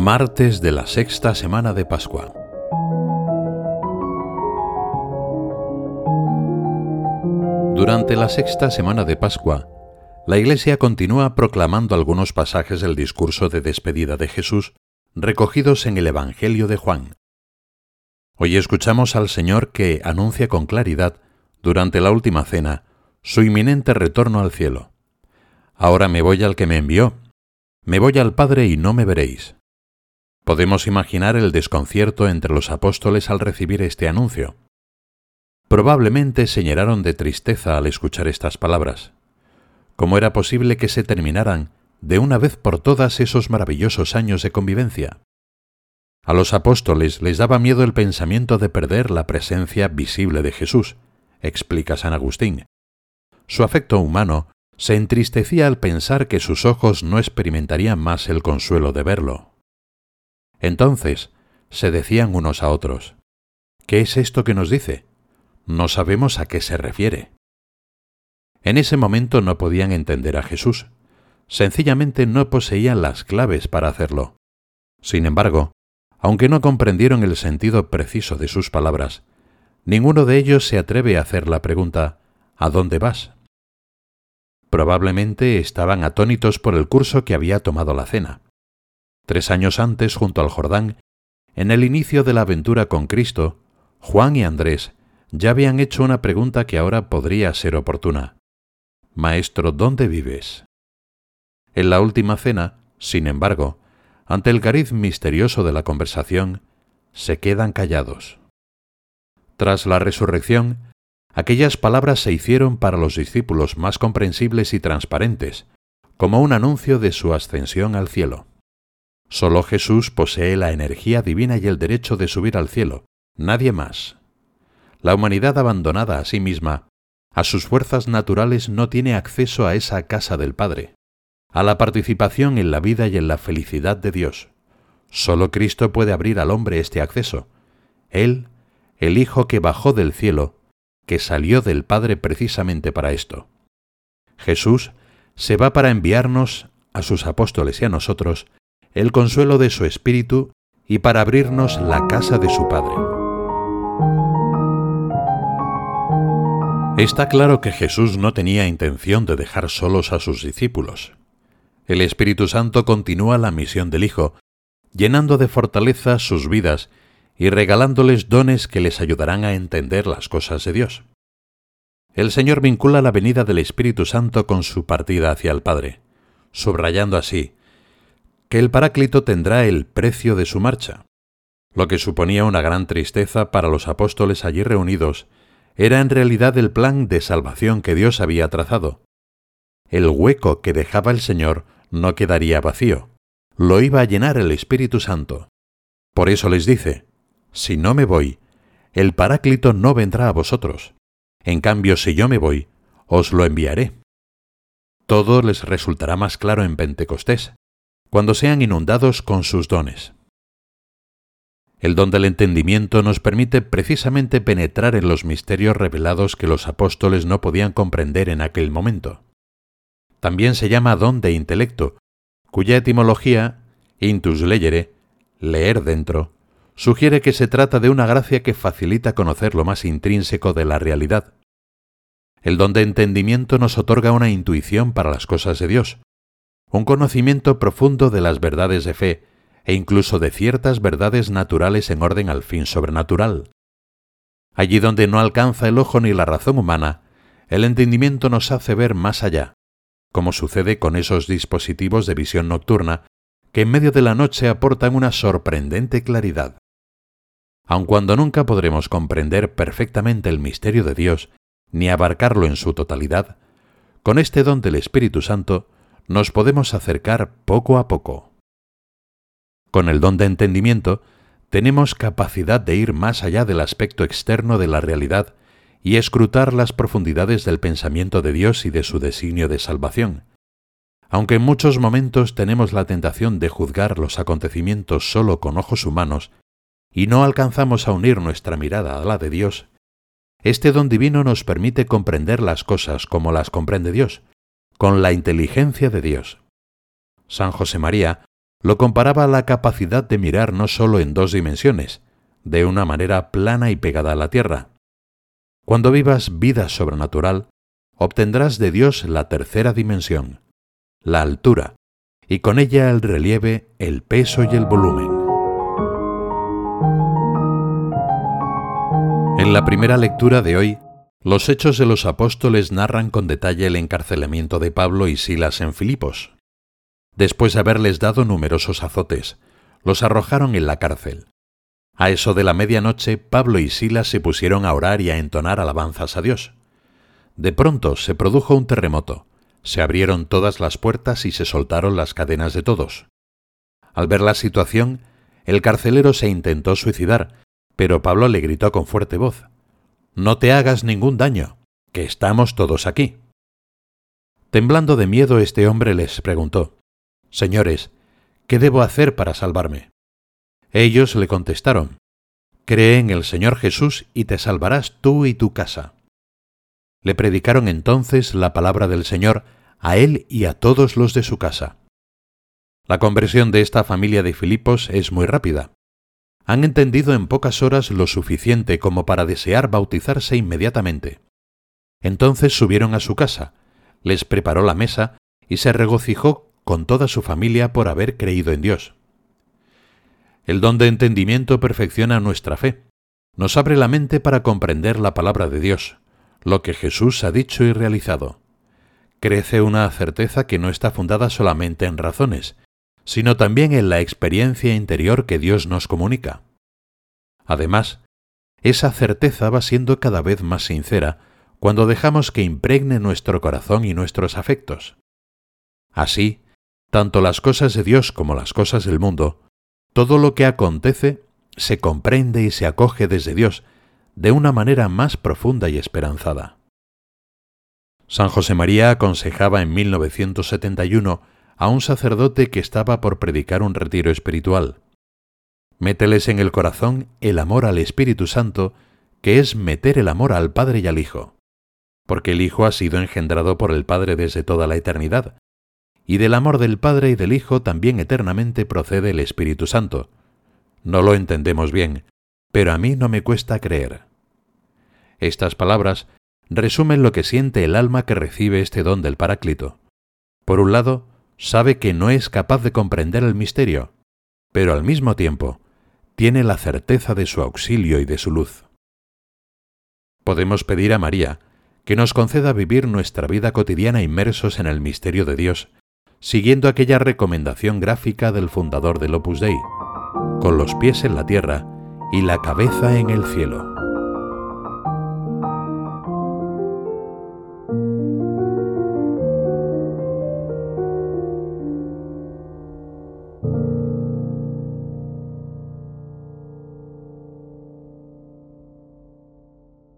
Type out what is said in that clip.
Martes de la sexta semana de Pascua. Durante la sexta semana de Pascua, la Iglesia continúa proclamando algunos pasajes del discurso de despedida de Jesús recogidos en el Evangelio de Juan. Hoy escuchamos al Señor que anuncia con claridad, durante la última cena, su inminente retorno al cielo. Ahora me voy al que me envió. Me voy al Padre y no me veréis. Podemos imaginar el desconcierto entre los apóstoles al recibir este anuncio. Probablemente se llenaron de tristeza al escuchar estas palabras. ¿Cómo era posible que se terminaran de una vez por todas esos maravillosos años de convivencia? A los apóstoles les daba miedo el pensamiento de perder la presencia visible de Jesús, explica San Agustín. Su afecto humano se entristecía al pensar que sus ojos no experimentarían más el consuelo de verlo. Entonces se decían unos a otros, ¿qué es esto que nos dice? No sabemos a qué se refiere. En ese momento no podían entender a Jesús, sencillamente no poseían las claves para hacerlo. Sin embargo, aunque no comprendieron el sentido preciso de sus palabras, ninguno de ellos se atreve a hacer la pregunta ¿A dónde vas? Probablemente estaban atónitos por el curso que había tomado la cena. Tres años antes, junto al Jordán, en el inicio de la aventura con Cristo, Juan y Andrés ya habían hecho una pregunta que ahora podría ser oportuna. Maestro, ¿dónde vives? En la última cena, sin embargo, ante el cariz misterioso de la conversación, se quedan callados. Tras la resurrección, aquellas palabras se hicieron para los discípulos más comprensibles y transparentes, como un anuncio de su ascensión al cielo. Solo Jesús posee la energía divina y el derecho de subir al cielo, nadie más. La humanidad abandonada a sí misma, a sus fuerzas naturales no tiene acceso a esa casa del Padre a la participación en la vida y en la felicidad de Dios. Solo Cristo puede abrir al hombre este acceso. Él, el Hijo que bajó del cielo, que salió del Padre precisamente para esto. Jesús se va para enviarnos, a sus apóstoles y a nosotros, el consuelo de su Espíritu y para abrirnos la casa de su Padre. Está claro que Jesús no tenía intención de dejar solos a sus discípulos el Espíritu Santo continúa la misión del Hijo, llenando de fortaleza sus vidas y regalándoles dones que les ayudarán a entender las cosas de Dios. El Señor vincula la venida del Espíritu Santo con su partida hacia el Padre, subrayando así que el Paráclito tendrá el precio de su marcha. Lo que suponía una gran tristeza para los apóstoles allí reunidos era en realidad el plan de salvación que Dios había trazado. El hueco que dejaba el Señor no quedaría vacío, lo iba a llenar el Espíritu Santo. Por eso les dice, si no me voy, el Paráclito no vendrá a vosotros. En cambio, si yo me voy, os lo enviaré. Todo les resultará más claro en Pentecostés, cuando sean inundados con sus dones. El don del entendimiento nos permite precisamente penetrar en los misterios revelados que los apóstoles no podían comprender en aquel momento. También se llama don de intelecto, cuya etimología, intus legere, leer dentro, sugiere que se trata de una gracia que facilita conocer lo más intrínseco de la realidad. El don de entendimiento nos otorga una intuición para las cosas de Dios, un conocimiento profundo de las verdades de fe e incluso de ciertas verdades naturales en orden al fin sobrenatural. Allí donde no alcanza el ojo ni la razón humana, el entendimiento nos hace ver más allá, como sucede con esos dispositivos de visión nocturna que en medio de la noche aportan una sorprendente claridad. Aun cuando nunca podremos comprender perfectamente el misterio de Dios, ni abarcarlo en su totalidad, con este don del Espíritu Santo nos podemos acercar poco a poco. Con el don de entendimiento, tenemos capacidad de ir más allá del aspecto externo de la realidad y escrutar las profundidades del pensamiento de Dios y de su designio de salvación. Aunque en muchos momentos tenemos la tentación de juzgar los acontecimientos solo con ojos humanos y no alcanzamos a unir nuestra mirada a la de Dios, este don divino nos permite comprender las cosas como las comprende Dios, con la inteligencia de Dios. San José María lo comparaba a la capacidad de mirar no solo en dos dimensiones, de una manera plana y pegada a la tierra. Cuando vivas vida sobrenatural, obtendrás de Dios la tercera dimensión, la altura, y con ella el relieve, el peso y el volumen. En la primera lectura de hoy, los hechos de los apóstoles narran con detalle el encarcelamiento de Pablo y Silas en Filipos. Después de haberles dado numerosos azotes, los arrojaron en la cárcel. A eso de la medianoche, Pablo y Silas se pusieron a orar y a entonar alabanzas a Dios. De pronto se produjo un terremoto, se abrieron todas las puertas y se soltaron las cadenas de todos. Al ver la situación, el carcelero se intentó suicidar, pero Pablo le gritó con fuerte voz, No te hagas ningún daño, que estamos todos aquí. Temblando de miedo, este hombre les preguntó, Señores, ¿qué debo hacer para salvarme? Ellos le contestaron, Cree en el Señor Jesús y te salvarás tú y tu casa. Le predicaron entonces la palabra del Señor a él y a todos los de su casa. La conversión de esta familia de Filipos es muy rápida. Han entendido en pocas horas lo suficiente como para desear bautizarse inmediatamente. Entonces subieron a su casa, les preparó la mesa y se regocijó con toda su familia por haber creído en Dios. El don de entendimiento perfecciona nuestra fe, nos abre la mente para comprender la palabra de Dios, lo que Jesús ha dicho y realizado. Crece una certeza que no está fundada solamente en razones, sino también en la experiencia interior que Dios nos comunica. Además, esa certeza va siendo cada vez más sincera cuando dejamos que impregne nuestro corazón y nuestros afectos. Así, tanto las cosas de Dios como las cosas del mundo, todo lo que acontece se comprende y se acoge desde Dios de una manera más profunda y esperanzada. San José María aconsejaba en 1971 a un sacerdote que estaba por predicar un retiro espiritual. Mételes en el corazón el amor al Espíritu Santo, que es meter el amor al Padre y al Hijo, porque el Hijo ha sido engendrado por el Padre desde toda la eternidad, y del amor del Padre y del Hijo también eternamente procede el Espíritu Santo. No lo entendemos bien, pero a mí no me cuesta creer. Estas palabras resumen lo que siente el alma que recibe este don del Paráclito. Por un lado, sabe que no es capaz de comprender el misterio, pero al mismo tiempo tiene la certeza de su auxilio y de su luz. Podemos pedir a María que nos conceda vivir nuestra vida cotidiana inmersos en el misterio de Dios, siguiendo aquella recomendación gráfica del fundador del Opus Dei, con los pies en la tierra y la cabeza en el cielo.